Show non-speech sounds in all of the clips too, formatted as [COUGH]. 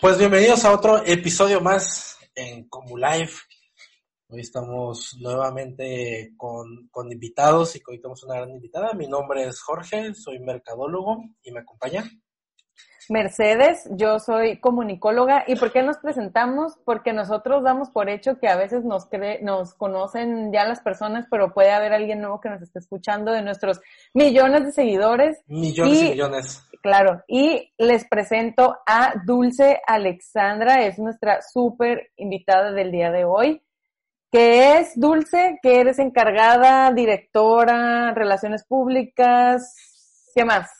Pues bienvenidos a otro episodio más en Comu Live. Hoy estamos nuevamente con, con, invitados y hoy tenemos una gran invitada. Mi nombre es Jorge, soy mercadólogo y me acompaña. Mercedes, yo soy comunicóloga. ¿Y por qué nos presentamos? Porque nosotros damos por hecho que a veces nos, cree, nos conocen ya las personas, pero puede haber alguien nuevo que nos esté escuchando de nuestros millones de seguidores. Millones y, y millones. Claro, y les presento a Dulce Alexandra, es nuestra súper invitada del día de hoy. que es Dulce? Que eres encargada, directora, relaciones públicas, ¿qué más?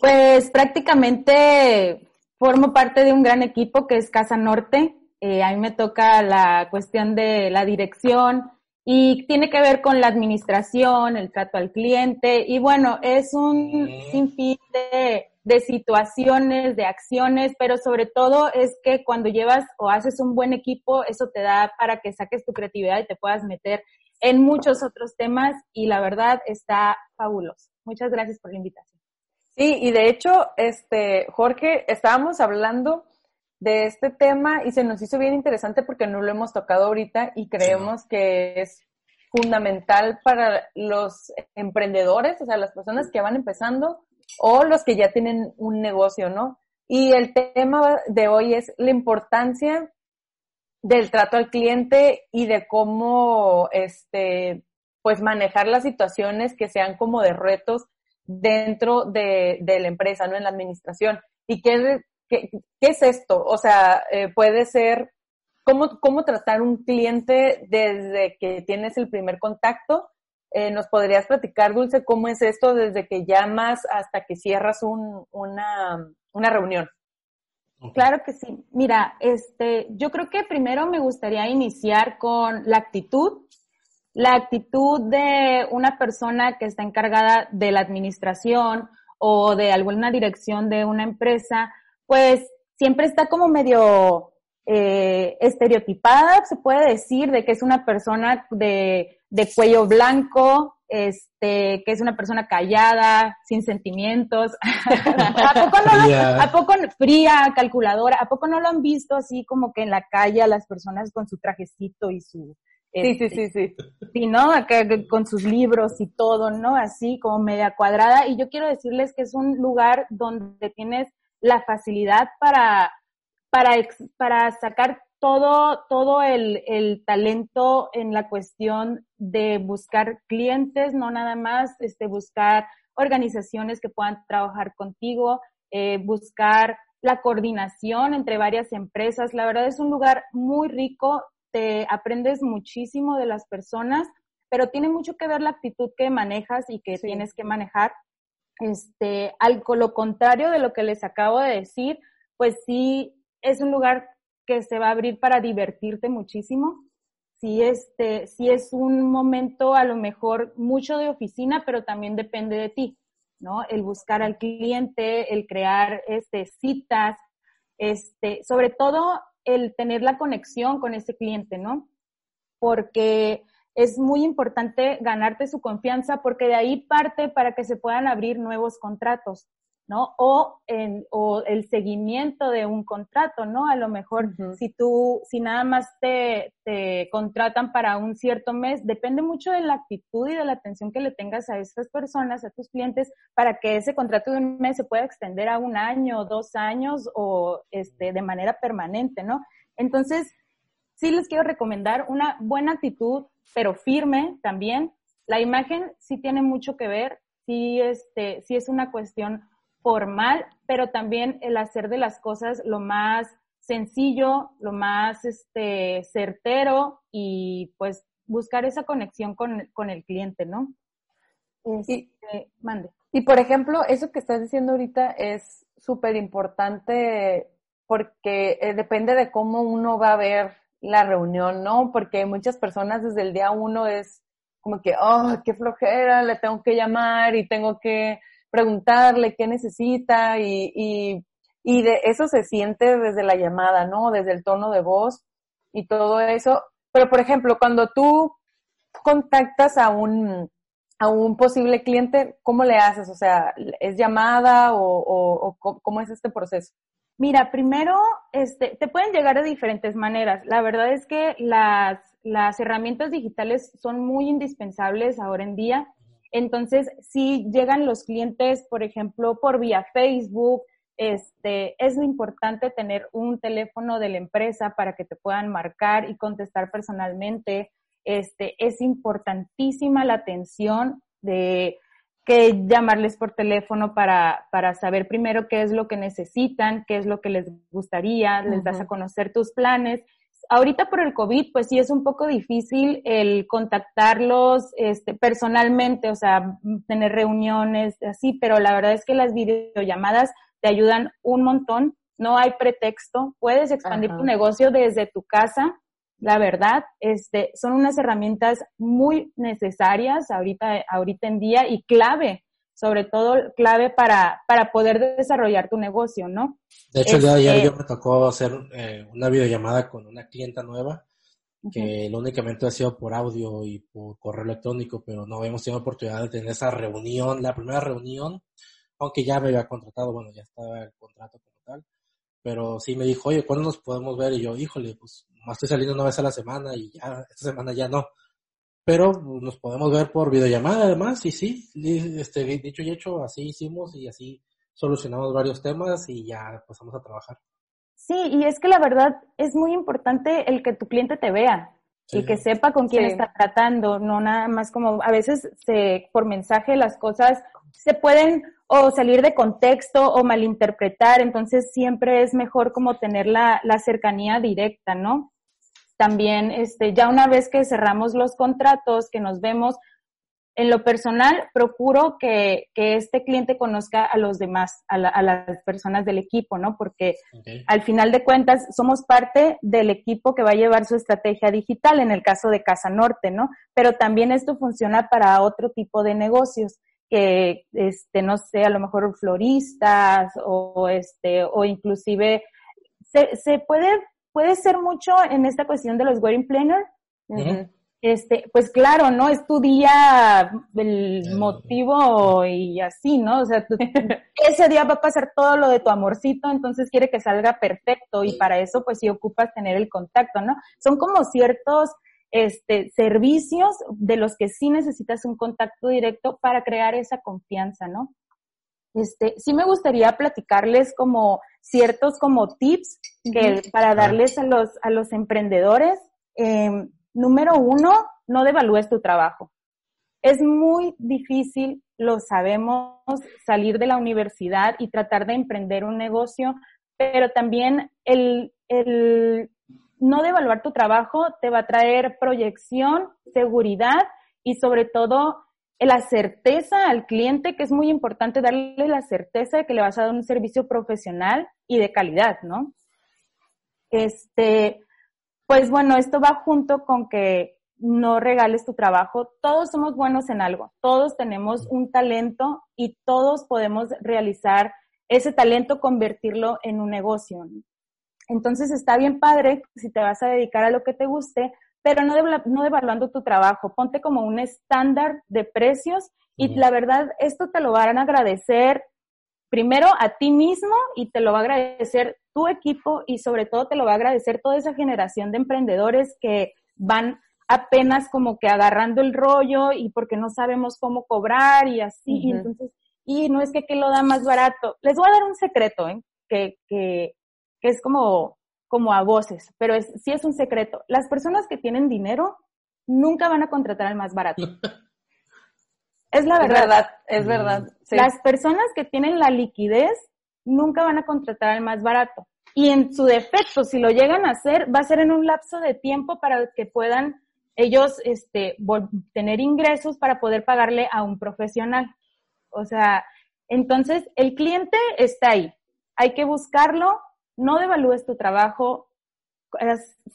Pues prácticamente formo parte de un gran equipo que es Casa Norte. Eh, a mí me toca la cuestión de la dirección y tiene que ver con la administración, el trato al cliente y bueno, es un sinfín de, de situaciones, de acciones, pero sobre todo es que cuando llevas o haces un buen equipo, eso te da para que saques tu creatividad y te puedas meter en muchos otros temas y la verdad está fabuloso. Muchas gracias por la invitación. Sí, y de hecho, este, Jorge, estábamos hablando de este tema y se nos hizo bien interesante porque no lo hemos tocado ahorita y creemos que es fundamental para los emprendedores, o sea, las personas que van empezando o los que ya tienen un negocio, ¿no? Y el tema de hoy es la importancia del trato al cliente y de cómo, este, pues manejar las situaciones que sean como de retos dentro de, de la empresa, ¿no? En la administración. ¿Y qué, qué, qué es esto? O sea, eh, puede ser cómo, cómo tratar un cliente desde que tienes el primer contacto. Eh, ¿Nos podrías platicar, Dulce, cómo es esto desde que llamas hasta que cierras un, una, una reunión? Claro que sí. Mira, este, yo creo que primero me gustaría iniciar con la actitud la actitud de una persona que está encargada de la administración o de alguna dirección de una empresa, pues siempre está como medio eh, estereotipada, se puede decir, de que es una persona de, de cuello blanco, este, que es una persona callada, sin sentimientos. [LAUGHS] ¿A, poco no lo, ¿A poco fría, calculadora? ¿A poco no lo han visto así como que en la calle a las personas con su trajecito y su Sí, sí, sí, sí. Sí, ¿no? Acá con sus libros y todo, ¿no? Así como media cuadrada. Y yo quiero decirles que es un lugar donde tienes la facilidad para, para, para sacar todo, todo el, el talento en la cuestión de buscar clientes, no nada más este, buscar organizaciones que puedan trabajar contigo, eh, buscar la coordinación entre varias empresas. La verdad es un lugar muy rico te aprendes muchísimo de las personas, pero tiene mucho que ver la actitud que manejas y que tienes que manejar. Este, al lo contrario de lo que les acabo de decir, pues sí es un lugar que se va a abrir para divertirte muchísimo. Sí, este, sí es un momento a lo mejor mucho de oficina, pero también depende de ti, ¿no? El buscar al cliente, el crear este, citas, este, sobre todo el tener la conexión con ese cliente, ¿no? Porque es muy importante ganarte su confianza porque de ahí parte para que se puedan abrir nuevos contratos. ¿no? O, en, o el seguimiento de un contrato, ¿no? A lo mejor si tú, si nada más te, te contratan para un cierto mes, depende mucho de la actitud y de la atención que le tengas a estas personas, a tus clientes, para que ese contrato de un mes se pueda extender a un año, dos años o este, de manera permanente, ¿no? Entonces, sí les quiero recomendar una buena actitud, pero firme también. La imagen sí tiene mucho que ver, sí, este, sí es una cuestión formal, pero también el hacer de las cosas lo más sencillo, lo más este, certero y pues buscar esa conexión con, con el cliente, ¿no? Este, mande. Y por ejemplo, eso que estás diciendo ahorita es súper importante porque eh, depende de cómo uno va a ver la reunión, ¿no? Porque muchas personas desde el día uno es como que, oh, qué flojera, le tengo que llamar y tengo que preguntarle qué necesita y, y, y de eso se siente desde la llamada, ¿no? Desde el tono de voz y todo eso. Pero, por ejemplo, cuando tú contactas a un, a un posible cliente, ¿cómo le haces? O sea, ¿es llamada o, o, o cómo es este proceso? Mira, primero, este, te pueden llegar de diferentes maneras. La verdad es que las, las herramientas digitales son muy indispensables ahora en día. Entonces, si llegan los clientes, por ejemplo, por vía Facebook, este, es importante tener un teléfono de la empresa para que te puedan marcar y contestar personalmente. Este, es importantísima la atención de que llamarles por teléfono para, para saber primero qué es lo que necesitan, qué es lo que les gustaría, les das a conocer tus planes. Ahorita por el COVID, pues sí es un poco difícil el contactarlos este, personalmente, o sea, tener reuniones así, pero la verdad es que las videollamadas te ayudan un montón, no hay pretexto, puedes expandir tu negocio desde tu casa, la verdad, este, son unas herramientas muy necesarias ahorita, ahorita en día y clave, sobre todo clave para, para poder desarrollar tu negocio, ¿no? De hecho, el día de ayer yo me tocó hacer eh, una videollamada con una clienta nueva que lo únicamente ha sido por audio y por correo electrónico, pero no habíamos tenido oportunidad de tener esa reunión, la primera reunión aunque ya me había contratado, bueno, ya estaba el contrato como tal, pero sí me dijo, oye, ¿cuándo nos podemos ver? Y yo, híjole, pues más estoy saliendo una vez a la semana y ya, esta semana ya no. Pero pues, nos podemos ver por videollamada además, y sí, este, dicho y hecho, así hicimos y así solucionamos varios temas y ya pasamos a trabajar. Sí, y es que la verdad es muy importante el que tu cliente te vea, y que sepa con quién está tratando, no nada más como a veces se, por mensaje las cosas se pueden o salir de contexto o malinterpretar, entonces siempre es mejor como tener la, la cercanía directa, ¿no? También, este, ya una vez que cerramos los contratos, que nos vemos, en lo personal, procuro que, que, este cliente conozca a los demás, a, a las personas del equipo, ¿no? Porque al final de cuentas somos parte del equipo que va a llevar su estrategia digital, en el caso de Casa Norte, ¿no? Pero también esto funciona para otro tipo de negocios que, este, no sé, a lo mejor floristas o, este, o inclusive se, se puede, puede ser mucho en esta cuestión de los wedding planner este, pues claro, ¿no? Es tu día, el motivo y así, ¿no? O sea, [LAUGHS] ese día va a pasar todo lo de tu amorcito, entonces quiere que salga perfecto y para eso pues sí ocupas tener el contacto, ¿no? Son como ciertos este, servicios de los que sí necesitas un contacto directo para crear esa confianza, ¿no? Este, sí me gustaría platicarles como ciertos como tips que, para darles a los, a los emprendedores. Eh, número uno, no devalúes tu trabajo. Es muy difícil, lo sabemos, salir de la universidad y tratar de emprender un negocio, pero también el, el no devaluar tu trabajo te va a traer proyección, seguridad y sobre todo la certeza al cliente, que es muy importante darle la certeza de que le vas a dar un servicio profesional y de calidad, ¿no? Este, pues bueno, esto va junto con que no regales tu trabajo. Todos somos buenos en algo, todos tenemos un talento y todos podemos realizar ese talento, convertirlo en un negocio. Entonces está bien padre si te vas a dedicar a lo que te guste, pero no, no devaluando tu trabajo. Ponte como un estándar de precios y la verdad, esto te lo van a agradecer primero a ti mismo y te lo va a agradecer tu equipo y sobre todo te lo va a agradecer toda esa generación de emprendedores que van apenas como que agarrando el rollo y porque no sabemos cómo cobrar y así, y entonces, y no es que, que lo da más barato. Les voy a dar un secreto, ¿eh? que, que, que es como, como a voces, pero es, sí es un secreto. Las personas que tienen dinero nunca van a contratar al más barato. [LAUGHS] Es la verdad. Es verdad, Las personas que tienen la liquidez nunca van a contratar al más barato. Y en su defecto, si lo llegan a hacer, va a ser en un lapso de tiempo para que puedan ellos este, tener ingresos para poder pagarle a un profesional. O sea, entonces el cliente está ahí. Hay que buscarlo, no devalúes tu trabajo,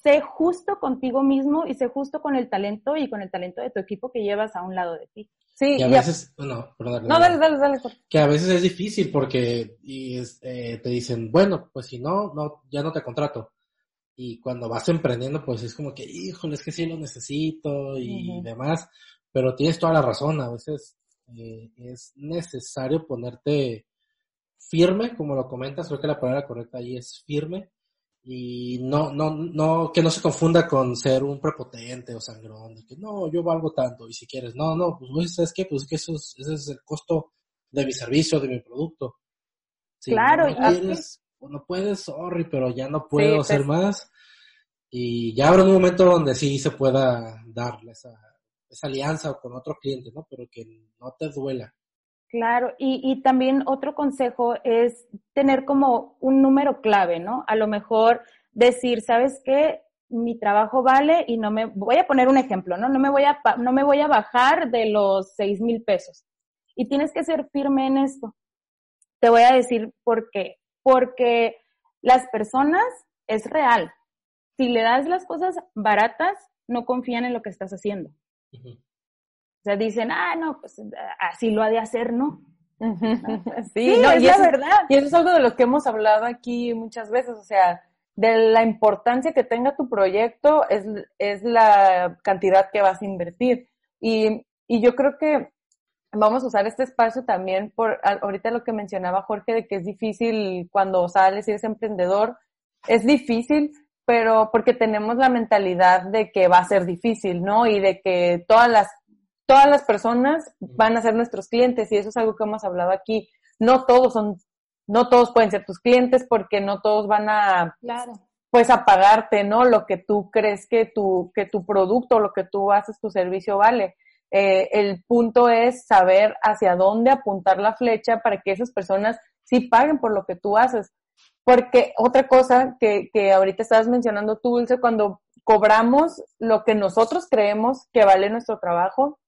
sé justo contigo mismo y sé justo con el talento y con el talento de tu equipo que llevas a un lado de ti. Sí, y a veces, no, perdón, no, dale, dale, dale. Que a veces es difícil porque y eh, te dicen, bueno, pues si no, no, ya no te contrato. Y cuando vas emprendiendo, pues es como que, híjole, es que sí lo necesito y demás. Pero tienes toda la razón, a veces eh, es necesario ponerte firme, como lo comentas, creo que la palabra correcta ahí es firme, y no, no, no, que no se confunda con ser un prepotente o sangrón, de que no, yo valgo tanto, y si quieres, no, no, pues, ¿sabes qué? Pues que eso es, ese es el costo de mi servicio, de mi producto. claro, no, quieres, pues, no puedes, sorry, pero ya no puedo hacer más, y ya habrá un momento donde sí se pueda dar esa, esa alianza con otro cliente, ¿no? Pero que no te duela. Claro, y, también otro consejo es tener como un número clave, ¿no? A lo mejor decir, ¿sabes qué? Mi trabajo vale y no me, voy a poner un ejemplo, ¿no? No me voy a, no me voy a bajar de los seis mil pesos. Y tienes que ser firme en esto. Te voy a decir por qué. Porque las personas es real. Si le das las cosas baratas, no confían en lo que estás haciendo. Sea, dicen, ah, no, pues así lo ha de hacer, ¿no? sí, no, es y la verdad. Y eso es algo de lo que hemos hablado aquí muchas veces, o sea, de la importancia que tenga tu proyecto es, es la cantidad que vas a invertir. Y, y yo creo que vamos a usar este espacio también por ahorita lo que mencionaba Jorge de que es difícil cuando sales y eres emprendedor, es difícil, pero porque tenemos la mentalidad de que va a ser difícil, ¿no? Y de que todas las todas las personas van a ser nuestros clientes y eso es algo que hemos hablado aquí. No todos son, no todos pueden ser tus clientes porque no todos van a, claro. pues a pagarte, ¿no? Lo que tú crees que tu, que tu producto, lo que tú haces, tu servicio vale. Eh, el punto es saber hacia dónde apuntar la flecha para que esas personas sí paguen por lo que tú haces. Porque otra cosa que, que ahorita estabas mencionando tú, Dulce, cuando cobramos lo que nosotros creemos que vale nuestro trabajo,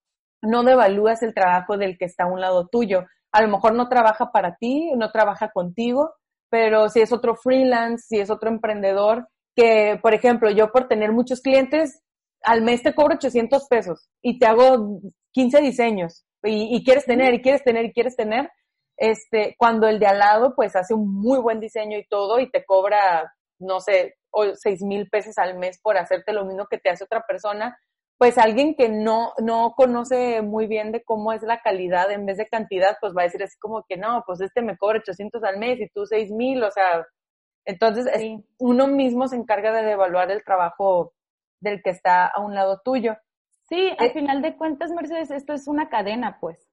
no devalúas el trabajo del que está a un lado tuyo. A lo mejor no trabaja para ti, no trabaja contigo, pero si es otro freelance, si es otro emprendedor, que, por ejemplo, yo por tener muchos clientes, al mes te cobro 800 pesos y te hago 15 diseños y, quieres tener y quieres tener y quieres tener, este, cuando el de al lado pues hace un muy buen diseño y todo y te cobra, no sé, 6 mil pesos al mes por hacerte lo mismo que te hace otra persona, pues alguien que no, no conoce muy bien de cómo es la calidad en vez de cantidad, pues va a decir así como que no, pues este me cobra 800 al mes y tú 6000, o sea, entonces uno mismo se encarga de devaluar el trabajo del que está a un lado tuyo. Sí, al eh, final de cuentas, Mercedes, esto es una cadena, pues.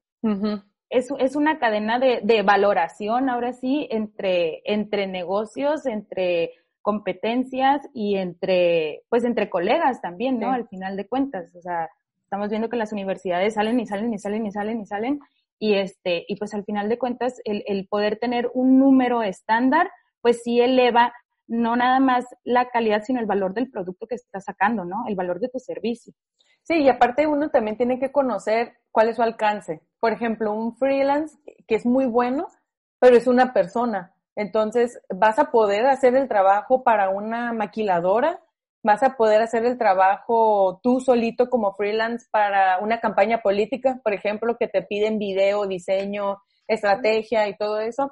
es, es, una cadena de, de, valoración, ahora sí, entre, entre negocios, entre competencias y entre, pues entre colegas también, ¿no? Al final de cuentas, o sea, estamos viendo que las universidades salen y salen y salen y salen y salen y este, y pues al final de cuentas el, el poder tener un número estándar, pues sí eleva no nada más la calidad, sino el valor del producto que estás sacando, ¿no? El valor de tu servicio. Sí, y aparte uno también tiene que conocer cuál es su alcance. Por ejemplo, un freelance que es muy bueno, pero es una persona. Entonces, vas a poder hacer el trabajo para una maquiladora, vas a poder hacer el trabajo tú solito como freelance para una campaña política, por ejemplo, que te piden video, diseño, estrategia y todo eso.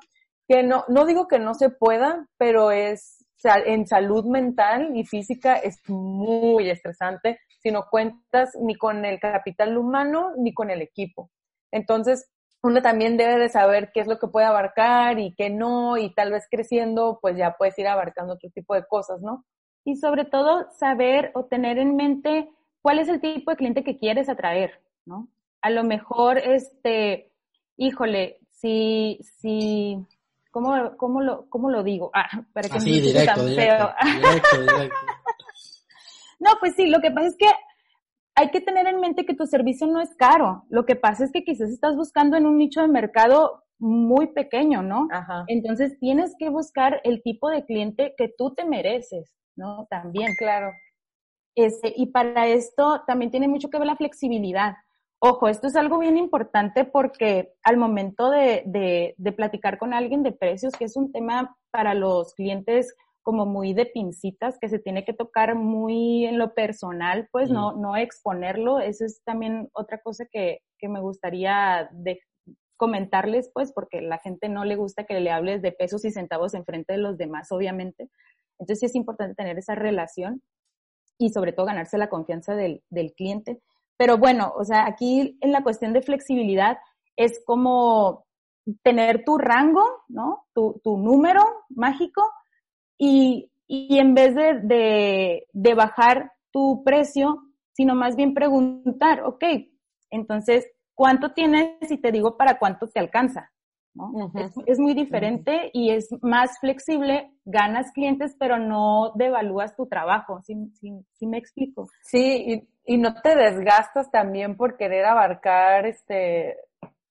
Que no, no digo que no se pueda, pero es en salud mental y física es muy estresante si no cuentas ni con el capital humano ni con el equipo. Entonces, uno también debe de saber qué es lo que puede abarcar y qué no, y tal vez creciendo, pues ya puedes ir abarcando otro tipo de cosas, ¿no? Y sobre todo saber o tener en mente cuál es el tipo de cliente que quieres atraer, ¿no? A lo mejor, este, híjole, si, si, ¿cómo, cómo, lo, cómo lo digo? Ah, para que Así, no directo, directo, directo, directo. [LAUGHS] no, pues sí, lo que pasa es que hay que tener en mente que tu servicio no es caro. Lo que pasa es que quizás estás buscando en un nicho de mercado muy pequeño, ¿no? Ajá. Entonces tienes que buscar el tipo de cliente que tú te mereces, ¿no? También. Claro. Este, y para esto también tiene mucho que ver la flexibilidad. Ojo, esto es algo bien importante porque al momento de, de, de, platicar con alguien de precios, que es un tema para los clientes como muy de pincitas, que se tiene que tocar muy en lo personal, pues no, no exponerlo. Eso es también otra cosa que, que me gustaría de, comentarles, pues, porque la gente no le gusta que le hables de pesos y centavos en frente de los demás, obviamente. Entonces sí es importante tener esa relación y sobre todo ganarse la confianza del, del cliente. Pero bueno, o sea, aquí en la cuestión de flexibilidad es como tener tu rango, ¿no? Tu, tu número mágico y, y en vez de, de, de, bajar tu precio, sino más bien preguntar, ok, entonces, ¿cuánto tienes? Y te digo para cuánto te alcanza. ¿no? Uh -huh. es, es, muy diferente uh -huh. y es más flexible, ganas clientes, pero no devalúas tu trabajo, ¿sí, sí, sí me explico? Sí, y, y, no te desgastas también por querer abarcar este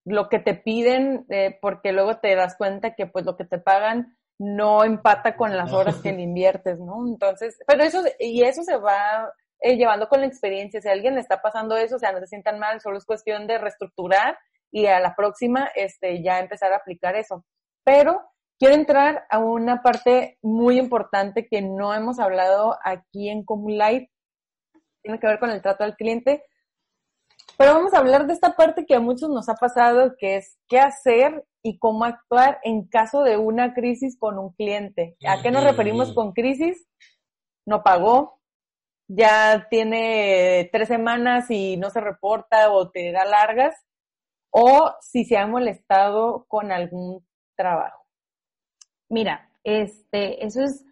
lo que te piden, eh, porque luego te das cuenta que pues lo que te pagan no empata con las horas que le inviertes, ¿no? Entonces, pero eso, y eso se va eh, llevando con la experiencia. Si a alguien le está pasando eso, o sea, no se sientan mal, solo es cuestión de reestructurar y a la próxima este, ya empezar a aplicar eso. Pero quiero entrar a una parte muy importante que no hemos hablado aquí en Live. Tiene que ver con el trato al cliente. Pero vamos a hablar de esta parte que a muchos nos ha pasado, que es qué hacer y cómo actuar en caso de una crisis con un cliente. ¿A qué nos referimos con crisis? No pagó, ya tiene tres semanas y no se reporta o te da largas, o si se ha molestado con algún trabajo. Mira, este, eso es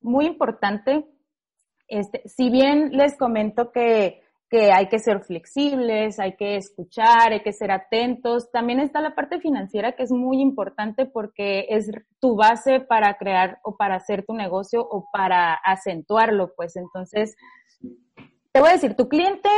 muy importante. Este, si bien les comento que, que hay que ser flexibles, hay que escuchar, hay que ser atentos, también está la parte financiera que es muy importante porque es tu base para crear o para hacer tu negocio o para acentuarlo, pues entonces, te voy a decir, tu cliente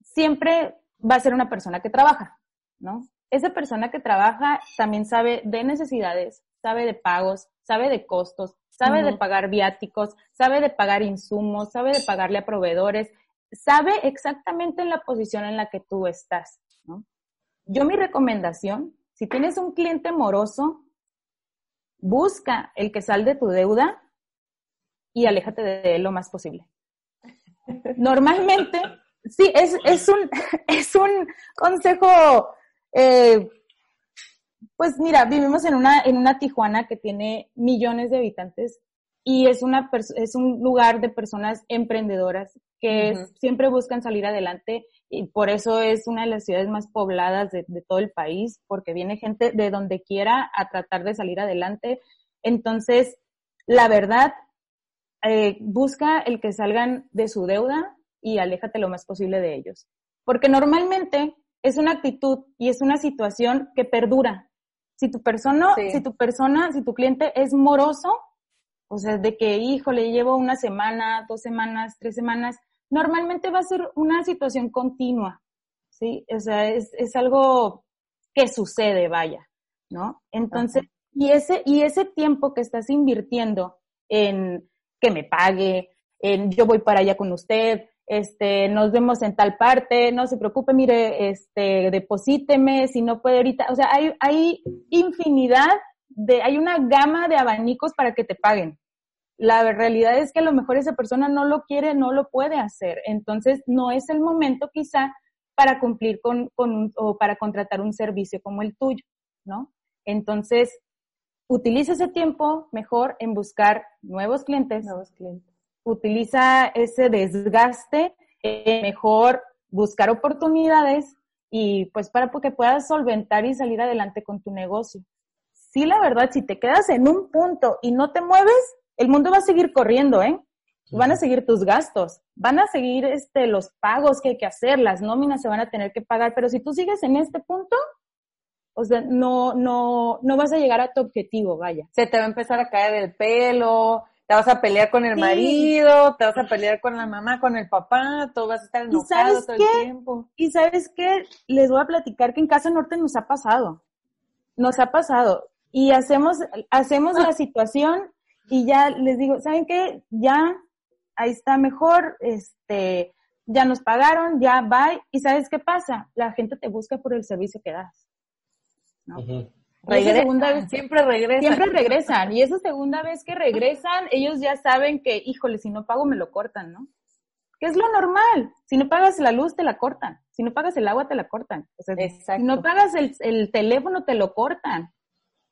siempre va a ser una persona que trabaja. ¿no? Esa persona que trabaja también sabe de necesidades, sabe de pagos, sabe de costos, sabe uh -huh. de pagar viáticos, sabe de pagar insumos, sabe de pagarle a proveedores, sabe exactamente en la posición en la que tú estás. Yo mi recomendación, si tienes un cliente moroso, busca el que sal de tu deuda y aléjate de él lo más posible. Normalmente, sí, es, es, un, [LAUGHS] es un consejo eh, pues mira, vivimos en una, en una Tijuana que tiene millones de habitantes y es, una es un lugar de personas emprendedoras que uh -huh. siempre buscan salir adelante y por eso es una de las ciudades más pobladas de, de, todo el país, porque viene gente de donde quiera a tratar de salir adelante. Entonces, la verdad, eh, busca el que salgan de su deuda y aléjate lo más posible de ellos. Porque normalmente es una actitud y es una situación que perdura. Si tu persona, sí. si tu persona, si tu cliente es moroso, o sea, de que, híjole, llevo una semana, dos semanas, tres semanas, normalmente va a ser una situación continua, ¿sí? O sea, es, es algo que sucede, vaya, ¿no? Entonces, Ajá. y ese, y ese tiempo que estás invirtiendo en que me pague, en yo voy para allá con usted, este, nos vemos en tal parte, no se preocupe, mire, este, deposíteme, si no puede ahorita, o sea, hay, hay infinidad de, hay una gama de abanicos para que te paguen. La realidad es que a lo mejor esa persona no lo quiere, no lo puede hacer, entonces no es el momento quizá para cumplir con, con o para contratar un servicio como el tuyo, ¿no? Entonces, utiliza ese tiempo mejor en buscar nuevos clientes, nuevos clientes utiliza ese desgaste, mejor buscar oportunidades y pues para que puedas solventar y salir adelante con tu negocio. Sí, la verdad, si te quedas en un punto y no te mueves, el mundo va a seguir corriendo, ¿eh? Van a seguir tus gastos, van a seguir este, los pagos que hay que hacer, las nóminas se van a tener que pagar, pero si tú sigues en este punto, o sea, no, no, no vas a llegar a tu objetivo, vaya. Se te va a empezar a caer el pelo, te vas a pelear con el sí. marido, te vas a pelear con la mamá, con el papá, todo vas a estar enojado todo qué? el tiempo. Y sabes qué, les voy a platicar que en Casa Norte nos ha pasado, nos ha pasado. Y hacemos, hacemos la [LAUGHS] situación y ya les digo, ¿saben qué? Ya, ahí está mejor, este, ya nos pagaron, ya va, y ¿sabes qué pasa? La gente te busca por el servicio que das. ¿no? segunda vez, siempre regresan. Siempre regresan. Y esa segunda vez que regresan, ellos ya saben que, híjole, si no pago me lo cortan, ¿no? Que es lo normal. Si no pagas la luz, te la cortan. Si no pagas el agua, te la cortan. O sea, si no pagas el, el, teléfono, te lo cortan.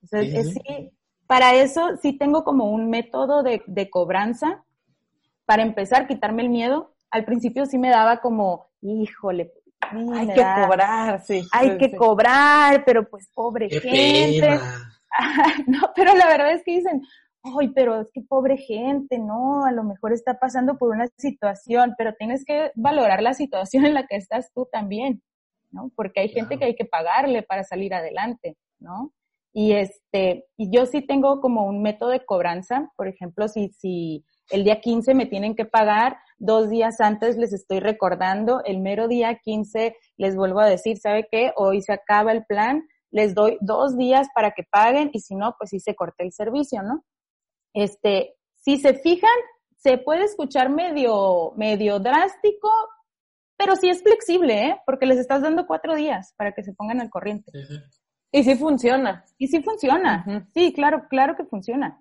O sea, es, sí, para eso sí tengo como un método de, de cobranza. Para empezar, quitarme el miedo. Al principio sí me daba como, híjole, hay que cobrar, sí. Hay que cobrar, pero pues pobre gente. [LAUGHS] no, pero la verdad es que dicen, ay, pero es que pobre gente, no, a lo mejor está pasando por una situación, pero tienes que valorar la situación en la que estás tú también, ¿no? Porque hay gente que hay que pagarle para salir adelante, ¿no? Y este, y yo sí tengo como un método de cobranza, por ejemplo, si, si el día 15 me tienen que pagar, dos días antes les estoy recordando, el mero día 15 les vuelvo a decir, ¿sabe qué? Hoy se acaba el plan, les doy dos días para que paguen y si no, pues sí se corta el servicio, ¿no? Este, si se fijan, se puede escuchar medio, medio drástico, pero sí es flexible, ¿eh? Porque les estás dando cuatro días para que se pongan al corriente. Y sí funciona. Y sí funciona. Sí, claro, claro que funciona.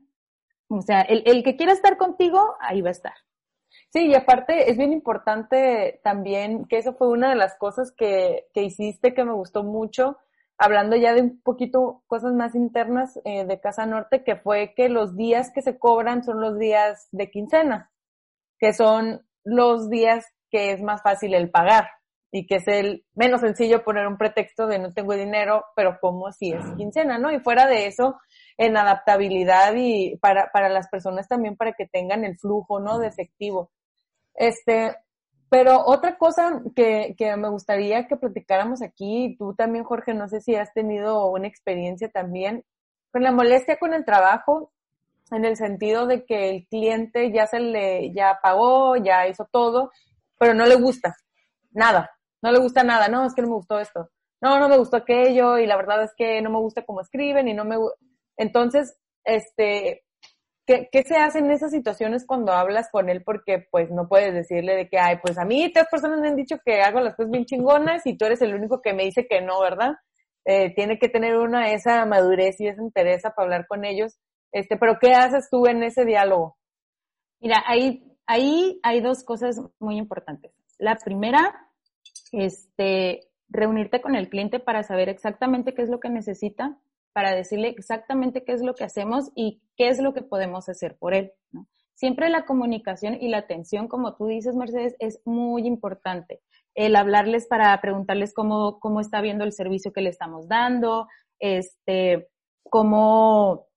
O sea, el, el que quiera estar contigo, ahí va a estar. Sí, y aparte es bien importante también que eso fue una de las cosas que, que hiciste que me gustó mucho, hablando ya de un poquito cosas más internas eh, de Casa Norte, que fue que los días que se cobran son los días de quincena, que son los días que es más fácil el pagar y que es el menos sencillo poner un pretexto de no tengo dinero, pero como si es quincena, ¿no? Y fuera de eso, en adaptabilidad y para, para las personas también para que tengan el flujo, ¿no? De efectivo. Este, pero otra cosa que, que me gustaría que platicáramos aquí, tú también, Jorge, no sé si has tenido una experiencia también con la molestia con el trabajo, en el sentido de que el cliente ya se le, ya pagó, ya hizo todo, pero no le gusta nada, no le gusta nada, no, es que no me gustó esto, no, no me gustó aquello, y la verdad es que no me gusta cómo escriben y no me, entonces, este, ¿qué, ¿qué, se hace en esas situaciones cuando hablas con él? Porque pues no puedes decirle de que, ay, pues a mí tres personas me han dicho que hago las cosas bien chingonas y tú eres el único que me dice que no, ¿verdad? Eh, tiene que tener una esa madurez y esa interés para hablar con ellos. Este, pero ¿qué haces tú en ese diálogo? Mira, ahí, ahí hay dos cosas muy importantes. La primera, este, reunirte con el cliente para saber exactamente qué es lo que necesita para decirle exactamente qué es lo que hacemos y qué es lo que podemos hacer por él. Siempre la comunicación y la atención, como tú dices, Mercedes, es muy importante. El hablarles para preguntarles cómo, cómo está viendo el servicio que le estamos dando, este, cómo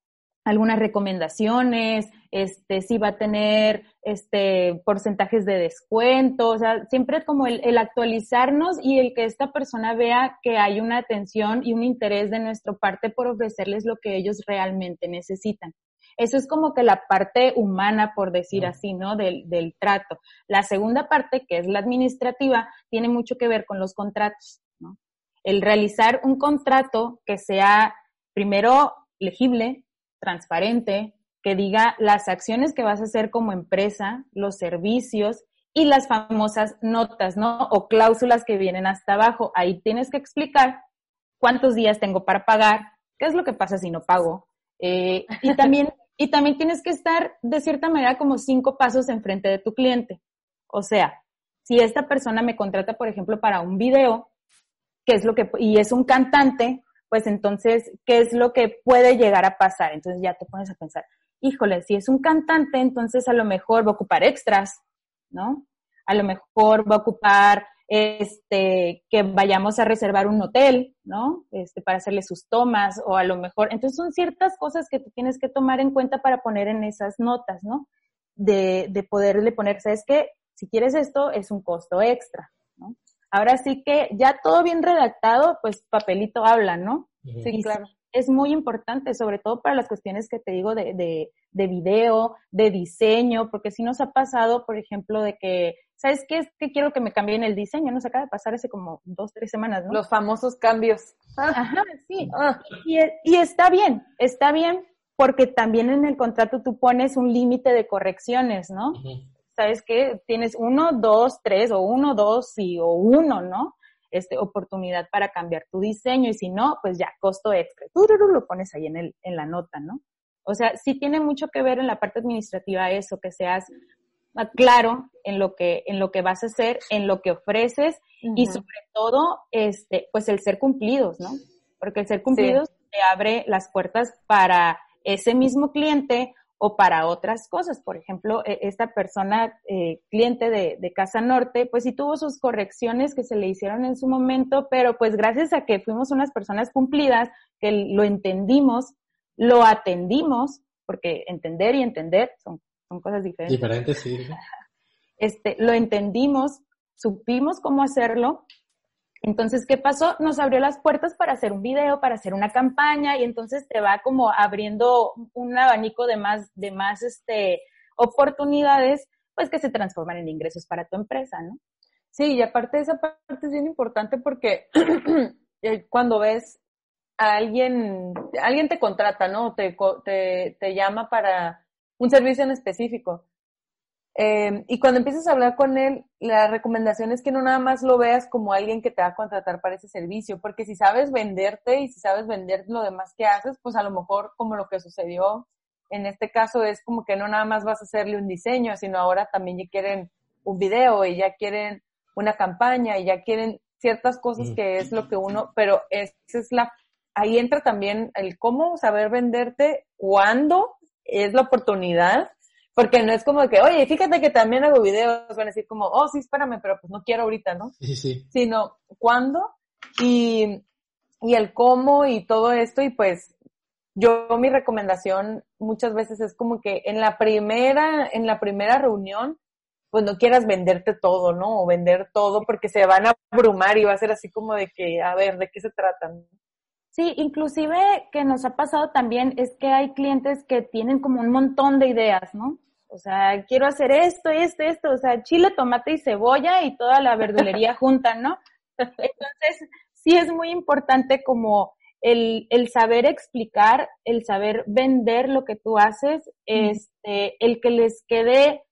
algunas recomendaciones, este, si va a tener este, porcentajes de descuento, o sea, siempre como el, el, actualizarnos y el que esta persona vea que hay una atención y un interés de nuestra parte por ofrecerles lo que ellos realmente necesitan. Eso es como que la parte humana, por decir así, ¿no? Del, del trato. La segunda parte, que es la administrativa, tiene mucho que ver con los contratos, ¿no? El realizar un contrato que sea primero legible, transparente, que diga las acciones que vas a hacer como empresa, los servicios y las famosas notas, ¿no? O cláusulas que vienen hasta abajo. Ahí tienes que explicar cuántos días tengo para pagar, qué es lo que pasa si no pago. Eh, y, [LAUGHS] también, y también tienes que estar de cierta manera como cinco pasos enfrente de tu cliente. O sea, si esta persona me contrata, por ejemplo, para un video, qué es lo que, y es un cantante, pues entonces, ¿qué es lo que puede llegar a pasar? Entonces ya te pones a pensar, híjole, si es un cantante, entonces a lo mejor va a ocupar extras, ¿no? A lo mejor va a ocupar este que vayamos a reservar un hotel, ¿no? Este para hacerle sus tomas o a lo mejor, entonces son ciertas cosas que tú tienes que tomar en cuenta para poner en esas notas, ¿no? De, de poderle poner, ¿sabes qué? Si quieres esto, es un costo extra, ¿no? Ahora sí que ya todo bien redactado, pues papelito habla, ¿no? Sí, claro. Es muy importante, sobre todo para las cuestiones que te digo de, de, de video, de diseño, porque si nos ha pasado, por ejemplo, de que, ¿sabes qué? Es que quiero que me cambien el diseño, nos acaba de pasar hace como dos, tres semanas, ¿no? Los famosos cambios. Ajá, sí. Ah. Y, y está bien, está bien, porque también en el contrato tú pones un límite de correcciones, ¿no? ¿sabes qué? Tienes uno, dos, tres, o uno, dos, sí, o uno, ¿no? Este, oportunidad para cambiar tu diseño y si no, pues ya, costo extra. Tú lo pones ahí en, el, en la nota, ¿no? O sea, sí tiene mucho que ver en la parte administrativa eso, que seas claro en lo que, en lo que vas a hacer, en lo que ofreces y sobre todo, este, pues el ser cumplidos, ¿no? Porque el ser cumplidos te abre las puertas para ese mismo cliente o para otras cosas. Por ejemplo, e, esta persona, eh, cliente de, de, Casa Norte, pues sí tuvo sus correcciones que se le hicieron en su momento, pero pues gracias a que fuimos unas personas cumplidas, que lo entendimos, lo atendimos, porque entender y entender son, son cosas diferentes. Diferentes, sí. [LAUGHS] Este, lo entendimos, supimos cómo hacerlo entonces, ¿qué pasó? Nos abrió las puertas para hacer un video, para hacer una campaña y entonces te va como abriendo un abanico de más, de más este, oportunidades, pues que se transforman en ingresos para tu empresa, ¿no? Sí, y aparte esa parte es bien importante porque [CLEARS THROAT] eh, cuando ves a alguien, alguien te contrata, ¿no? Te, te, te llama para un servicio en específico eh, y cuando empiezas a hablar con él, la recomendación es que no nada más lo veas como alguien que te va a contratar para ese servicio, porque si sabes venderte y si sabes vender lo demás que haces, pues a lo mejor como lo que sucedió en este caso es como que no nada más vas a hacerle un diseño, sino ahora también ya quieren un video y ya quieren una campaña y ya quieren ciertas cosas que es lo que uno, pero esa es la, ahí entra también el cómo saber venderte, cuándo es la oportunidad porque no es como que, oye, fíjate que también hago videos, van a decir como, oh, sí, espérame, pero pues no quiero ahorita, ¿no? Sí, sí. Sino, ¿cuándo? Y, y el cómo y todo esto, y pues yo mi recomendación muchas veces es como que en la primera, en la primera reunión, pues no quieras venderte todo, ¿no? O vender todo porque se van a abrumar y va a ser así como de que, a ver, ¿de qué se trata? Sí, inclusive que nos ha pasado también es que hay clientes que tienen como un montón de ideas, ¿no? O sea, quiero hacer esto, esto, esto, o sea, chile, tomate y cebolla y toda la verdulería [LAUGHS] junta, ¿no? Entonces, sí es muy importante como el, el saber explicar, el saber vender lo que tú haces, este, el que les quede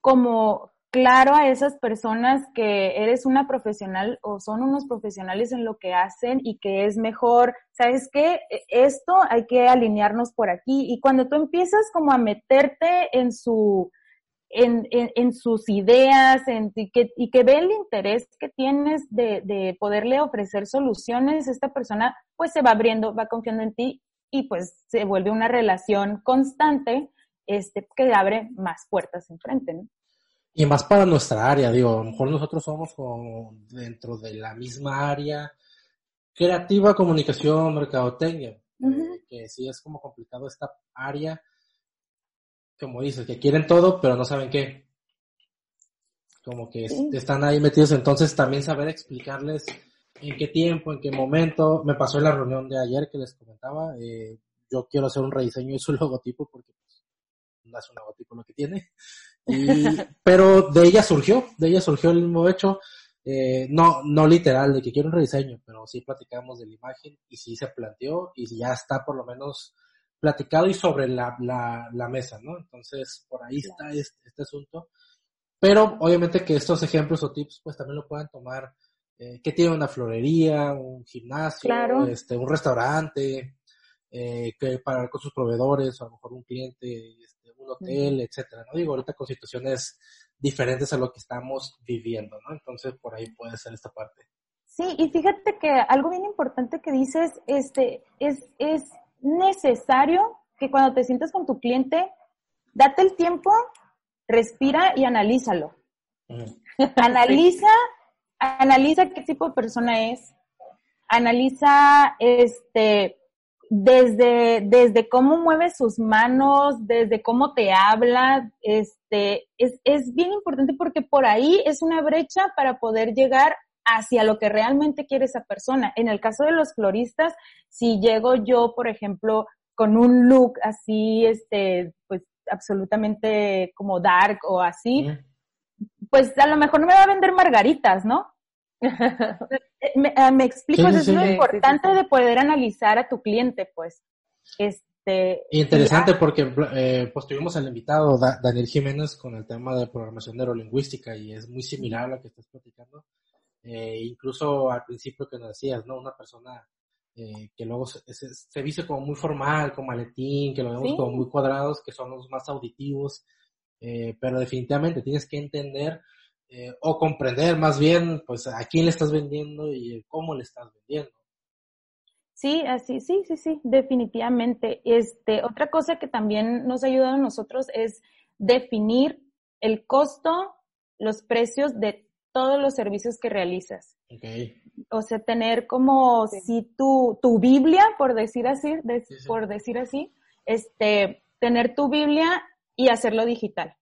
como claro a esas personas que eres una profesional o son unos profesionales en lo que hacen y que es mejor, ¿sabes qué? E, esto hay que alinearnos por aquí. Y cuando tú empiezas como a meterte en su, en, en, sus ideas en, y, que, y que ve el interés que tienes de, de poderle ofrecer soluciones, esta persona pues se va abriendo, va confiando en ti y pues se vuelve una relación constante este, que abre más puertas enfrente, ¿no? Y más para nuestra área, digo, a lo mejor nosotros somos como dentro de la misma área creativa, comunicación, mercadotecnia, eh, que sí es como complicado esta área, como dices, que quieren todo, pero no saben qué. Como que están ahí metidos, entonces también saber explicarles en qué tiempo, en qué momento. Me pasó en la reunión de ayer que les comentaba, eh, yo quiero hacer un rediseño de su [LAUGHS] logotipo porque pues, no es un logotipo lo que tiene. [LAUGHS] pero de ella surgió, de ella surgió el mismo hecho, eh, no, no literal de que quiero un rediseño, pero sí platicamos de la imagen y sí se planteó y ya está por lo menos platicado y sobre la, la, la mesa, ¿no? Entonces, por ahí está este, este, asunto. Pero obviamente que estos ejemplos o tips pues también lo puedan tomar eh, que tiene una florería, un gimnasio, este, un restaurante, eh, que para con sus proveedores, o a lo mejor un cliente hotel, etcétera, ¿no? Digo, ahorita con situaciones diferentes a lo que estamos viviendo, ¿no? Entonces, por ahí puede ser esta parte. Sí, y fíjate que algo bien importante que dices, este, es, es necesario que cuando te sientes con tu cliente, date el tiempo, respira y analízalo. [LAUGHS] Analiza, analiza qué tipo de persona es, analiza este desde, desde cómo mueve sus manos, desde cómo te habla, este, es, es bien importante porque por ahí es una brecha para poder llegar hacia lo que realmente quiere esa persona. En el caso de los floristas, si llego yo, por ejemplo, con un look así, este, pues absolutamente como dark o así, pues a lo mejor no me va a vender margaritas, ¿no? Me, ah, me, explico, es lo importante de poder analizar a tu cliente, pues. Este. Interesante porque eh, pues tuvimos al invitado Daniel Jiménez con el tema de programación neurolingüística y es muy similar a lo que estás platicando. Eh, incluso al principio que nos decías, ¿no? Una persona eh, que luego se, se, dice como muy formal, con maletín, que lo vemos como muy cuadrados, que son los más auditivos, eh, pero definitivamente tienes que entender eh, o comprender más bien, pues, a quién le estás vendiendo y cómo le estás vendiendo. Sí, así, sí, sí, sí, definitivamente. Este, otra cosa que también nos ha ayudado a nosotros es definir el costo, los precios de todos los servicios que realizas. Okay. O sea, tener como si tu, tu Biblia, por decir así, por decir así, este, tener tu Biblia y hacerlo digital.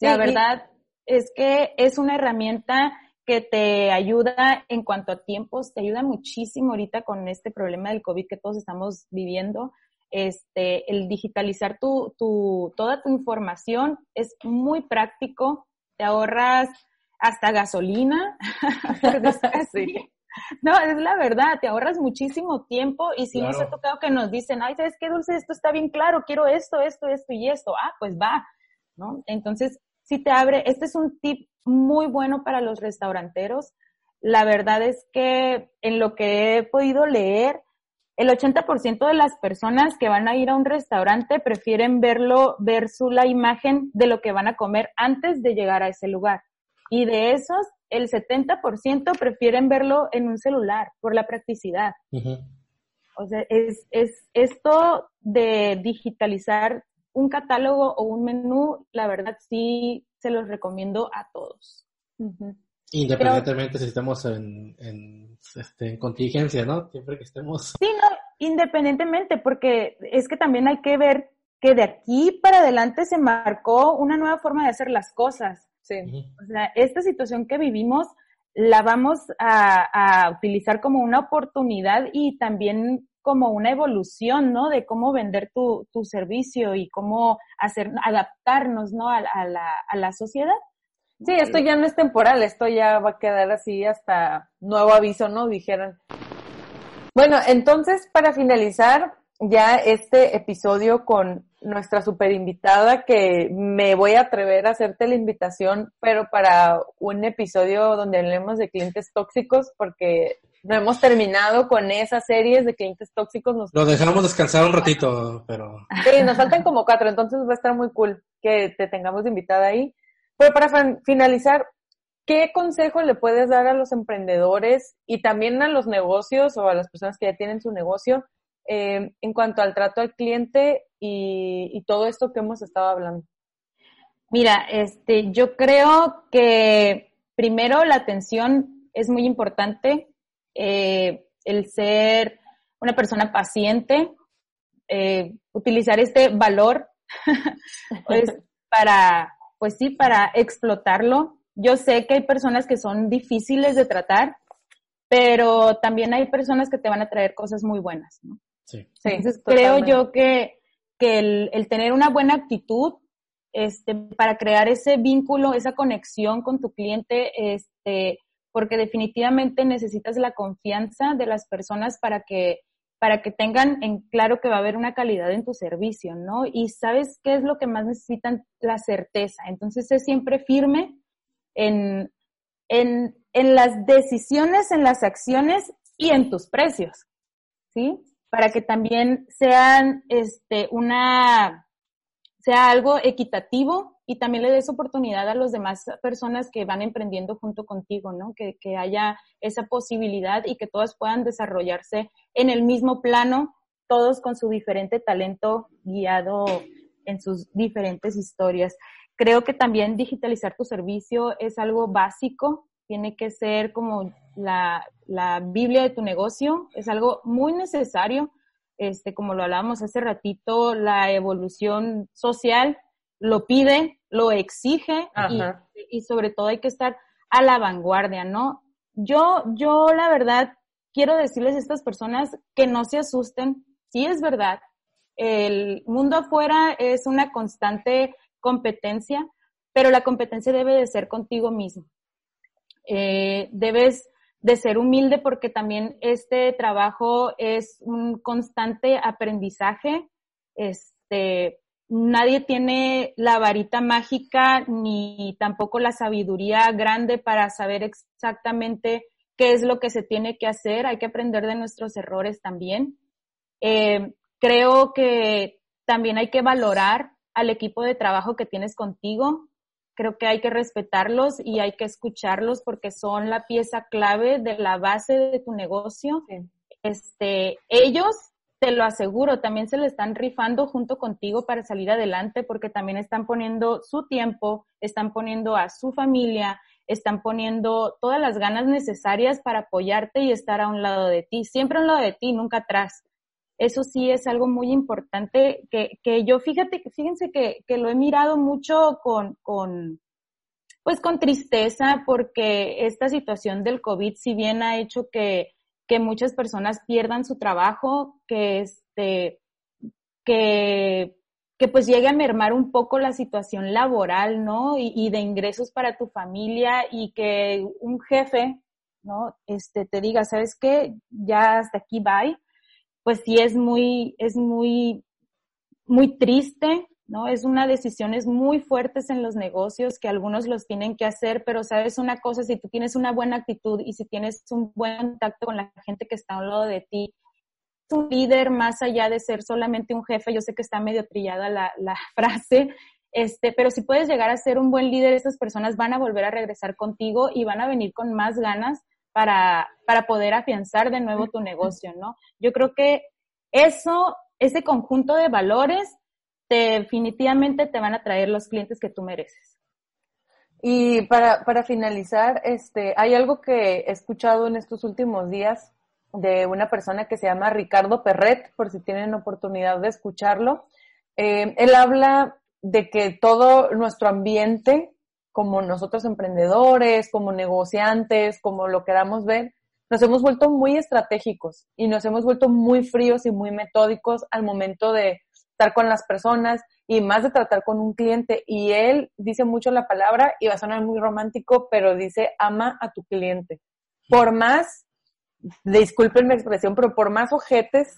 La verdad es que es una herramienta que te ayuda en cuanto a tiempos, te ayuda muchísimo ahorita con este problema del COVID que todos estamos viviendo. Este, el digitalizar tu, tu, toda tu información es muy práctico, te ahorras hasta gasolina, [LAUGHS] [LAUGHS] No, es la verdad, te ahorras muchísimo tiempo y si nos ha tocado que nos dicen, ay, ¿sabes qué, Dulce? Esto está bien claro, quiero esto, esto, esto y esto. Ah, pues va, ¿no? Entonces, si te abre, este es un tip muy bueno para los restauranteros. La verdad es que en lo que he podido leer, el 80% de las personas que van a ir a un restaurante prefieren verlo, ver su la imagen de lo que van a comer antes de llegar a ese lugar. Y de esos, el 70% prefieren verlo en un celular por la practicidad. O sea, es, es esto de digitalizar un catálogo o un menú, la verdad sí se los recomiendo a todos. Independientemente si estemos en, en, este, en contingencia, ¿no? Siempre que estemos. Sí, no, independientemente, porque es que también hay que ver que de aquí para adelante se marcó una nueva forma de hacer las cosas. Sí. O sea, esta situación que vivimos la vamos a, a utilizar como una oportunidad y también como una evolución, ¿no? De cómo vender tu, tu servicio y cómo hacer, adaptarnos, ¿no? A, la, a la sociedad. Sí, esto ya no es temporal, esto ya va a quedar así hasta nuevo aviso, ¿no? Dijeron. Bueno, entonces, para finalizar ya este episodio con nuestra super invitada, que me voy a atrever a hacerte la invitación, pero para un episodio donde hablemos de clientes tóxicos, porque no hemos terminado con esas series de clientes tóxicos. Nos... Lo dejamos [LAUGHS] descansar un ratito, pero... Sí, nos faltan como cuatro, entonces va a estar muy cool que te tengamos invitada ahí. Pero para finalizar, ¿qué consejo le puedes dar a los emprendedores y también a los negocios o a las personas que ya tienen su negocio eh, en cuanto al trato al cliente y, y todo esto que hemos estado hablando? Mira, este, yo creo que primero la atención es muy importante eh, el ser una persona paciente, eh, utilizar este valor [LAUGHS] pues, para, pues sí, para explotarlo. Yo sé que hay personas que son difíciles de tratar, pero también hay personas que te van a traer cosas muy buenas. ¿no? Sí. Entonces creo yo que, que el, el, tener una buena actitud este, para crear ese vínculo, esa conexión con tu cliente, este, porque definitivamente necesitas la confianza de las personas para que para que tengan en claro que va a haber una calidad en tu servicio, ¿no? Y sabes qué es lo que más necesitan, la certeza. Entonces, es siempre firme en, en, en las decisiones, en las acciones y en tus precios, ¿sí? Para que también sean, este, una, sea algo equitativo y también le des oportunidad a las demás personas que van emprendiendo junto contigo, ¿no? Que, que haya esa posibilidad y que todas puedan desarrollarse en el mismo plano, todos con su diferente talento guiado en sus diferentes historias. Creo que también digitalizar tu servicio es algo básico, tiene que ser como la, la Biblia de tu negocio, es algo muy necesario. Este, como lo hablábamos hace ratito, la evolución social lo pide, lo exige y, sobre todo hay que estar a la vanguardia, ¿no? Yo, yo la verdad quiero decirles a estas personas que no se asusten, sí es verdad, el mundo afuera es una constante competencia, pero la competencia debe de ser contigo mismo. Eh, debes de ser humilde porque también este trabajo es un constante aprendizaje Este, nadie tiene la varita mágica ni tampoco la sabiduría grande para saber exactamente qué es lo que se tiene que hacer. Hay que aprender de nuestros errores también. Eh, creo que también hay que valorar al equipo de trabajo que tienes contigo. Creo que hay que respetarlos y hay que escucharlos porque son la pieza clave de la base de tu negocio. Este, ellos, te lo aseguro, también se le están rifando junto contigo para salir adelante porque también están poniendo su tiempo, están poniendo a su familia, están poniendo todas las ganas necesarias para apoyarte y estar a un lado de ti, siempre a un lado de ti, nunca atrás. Eso sí es algo muy importante que, que yo, fíjate, fíjense que, que lo he mirado mucho con, con, pues con tristeza porque esta situación del COVID, si bien ha hecho que, que muchas personas pierdan su trabajo, que este, que, que pues llegue a mermar un poco la situación laboral, ¿no? Y, de ingresos para tu familia y que un jefe, ¿no? Este, te diga, ¿sabes qué? Ya hasta aquí bye pues sí es muy, es muy, muy triste, ¿no? Es una decisiones muy fuertes en los negocios que algunos los tienen que hacer, pero sabes una cosa, si tú tienes una buena actitud y si tienes un buen contacto con la gente que está a un lado de ti, un líder más allá de ser solamente un jefe, yo sé que está medio trillada la, la [LAUGHS] frase, este, pero si puedes llegar a ser un buen líder, estas personas van a volver a regresar contigo y van a venir con más ganas para, para poder afianzar de nuevo tu negocio, ¿no? Yo creo que eso, ese conjunto de valores, definitivamente te van a traer los clientes que tú mereces. Y para, para finalizar, este, hay algo que he escuchado en estos últimos días de una persona que se llama Ricardo Perret, por si tienen oportunidad de escucharlo. Eh, él habla de que todo nuestro ambiente como nosotros emprendedores, como negociantes, como lo queramos ver, nos hemos vuelto muy estratégicos y nos hemos vuelto muy fríos y muy metódicos al momento de estar con las personas y más de tratar con un cliente. Y él dice mucho la palabra y va a sonar muy romántico, pero dice ama a tu cliente. Por más, disculpen mi expresión, pero por más ojetes,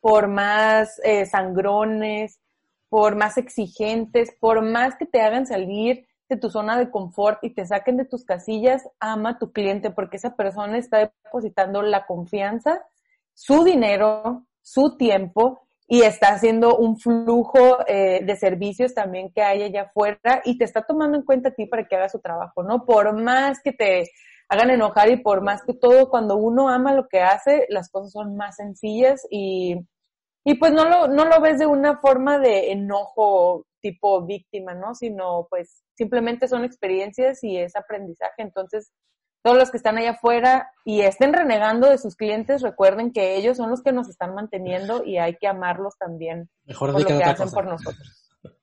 por más eh, sangrones, por más exigentes, por más que te hagan salir de tu zona de confort y te saquen de tus casillas, ama a tu cliente porque esa persona está depositando la confianza, su dinero, su tiempo y está haciendo un flujo eh, de servicios también que hay allá afuera y te está tomando en cuenta a ti para que hagas su trabajo, ¿no? Por más que te hagan enojar y por más que todo, cuando uno ama lo que hace, las cosas son más sencillas y, y pues no lo, no lo ves de una forma de enojo tipo víctima, ¿no? Sino pues simplemente son experiencias y es aprendizaje. Entonces, todos los que están allá afuera y estén renegando de sus clientes, recuerden que ellos son los que nos están manteniendo y hay que amarlos también Mejor por lo que hacen por nosotros. [LAUGHS]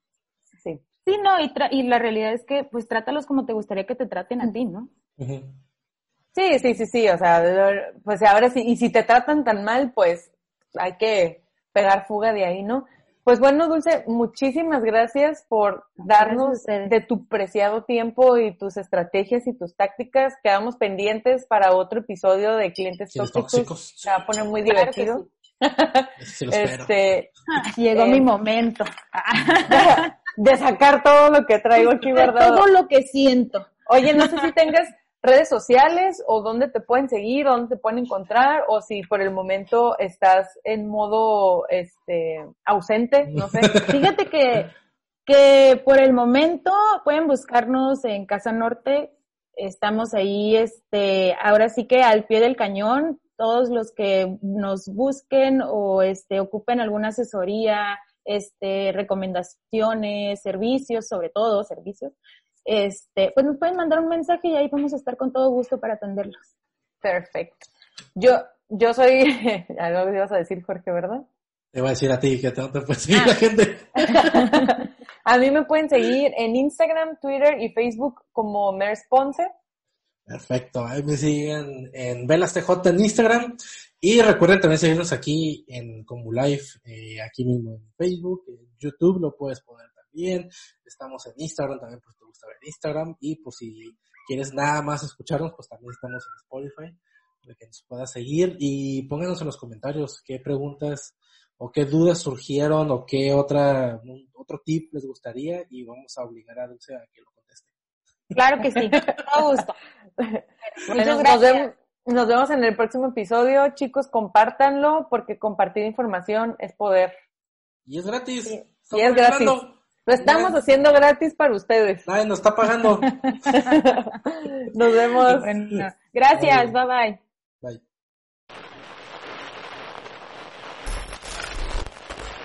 Sí. Sí, no, y, y, la realidad es que pues trátalos como te gustaría que te traten a ti, ¿no? Sí, sí, sí, sí, o sea, pues ahora sí, y si te tratan tan mal, pues hay que pegar fuga de ahí, ¿no? Pues bueno, Dulce, muchísimas gracias por darnos de tu preciado tiempo y tus estrategias y tus tácticas. Quedamos pendientes para otro episodio de Clientes Tóxicos. Se va a poner muy divertido. este, [LAUGHS] Llegó eh, mi momento. de sacar todo lo que traigo aquí, ¿verdad? Todo lo que siento. Oye, no sé si tengas redes sociales o dónde te pueden seguir, dónde te pueden encontrar o si por el momento estás en modo este ausente, no sé. [LAUGHS] Fíjate que que por el momento pueden buscarnos en Casa Norte. Estamos ahí este ahora sí que al pie del cañón, todos los que nos busquen o este ocupen alguna asesoría, este recomendaciones, servicios, sobre todo servicios, este, pues nos pueden mandar un mensaje y ahí vamos a estar con todo gusto para atenderlos. Perfecto. Yo, yo soy, [LAUGHS] algo que ibas a decir, Jorge, ¿verdad? Te voy a decir a ti que te, te puede seguir la gente. [LAUGHS] a mí me pueden seguir en Instagram, Twitter y Facebook como Mers Ponce. Perfecto, ahí me siguen en VelasTJ en Instagram y recuerden también seguirnos aquí en Como Live, eh, aquí mismo en Facebook, en YouTube lo puedes poner también, estamos en Instagram también por en Instagram y por si quieres nada más escucharnos, pues también estamos en Spotify para que nos puedas seguir y pónganos en los comentarios qué preguntas o qué dudas surgieron o qué otra otro tip les gustaría y vamos a obligar a Dulce a que lo conteste. Claro que sí, todo gusto. [LAUGHS] Muchas gracias. Nos vemos en el próximo episodio. Chicos, compártanlo porque compartir información es poder. Y es gratis. Y es gratis. Lo estamos haciendo gratis para ustedes. Nadie nos está pagando. [LAUGHS] nos vemos. gracias, bye bye. Bye.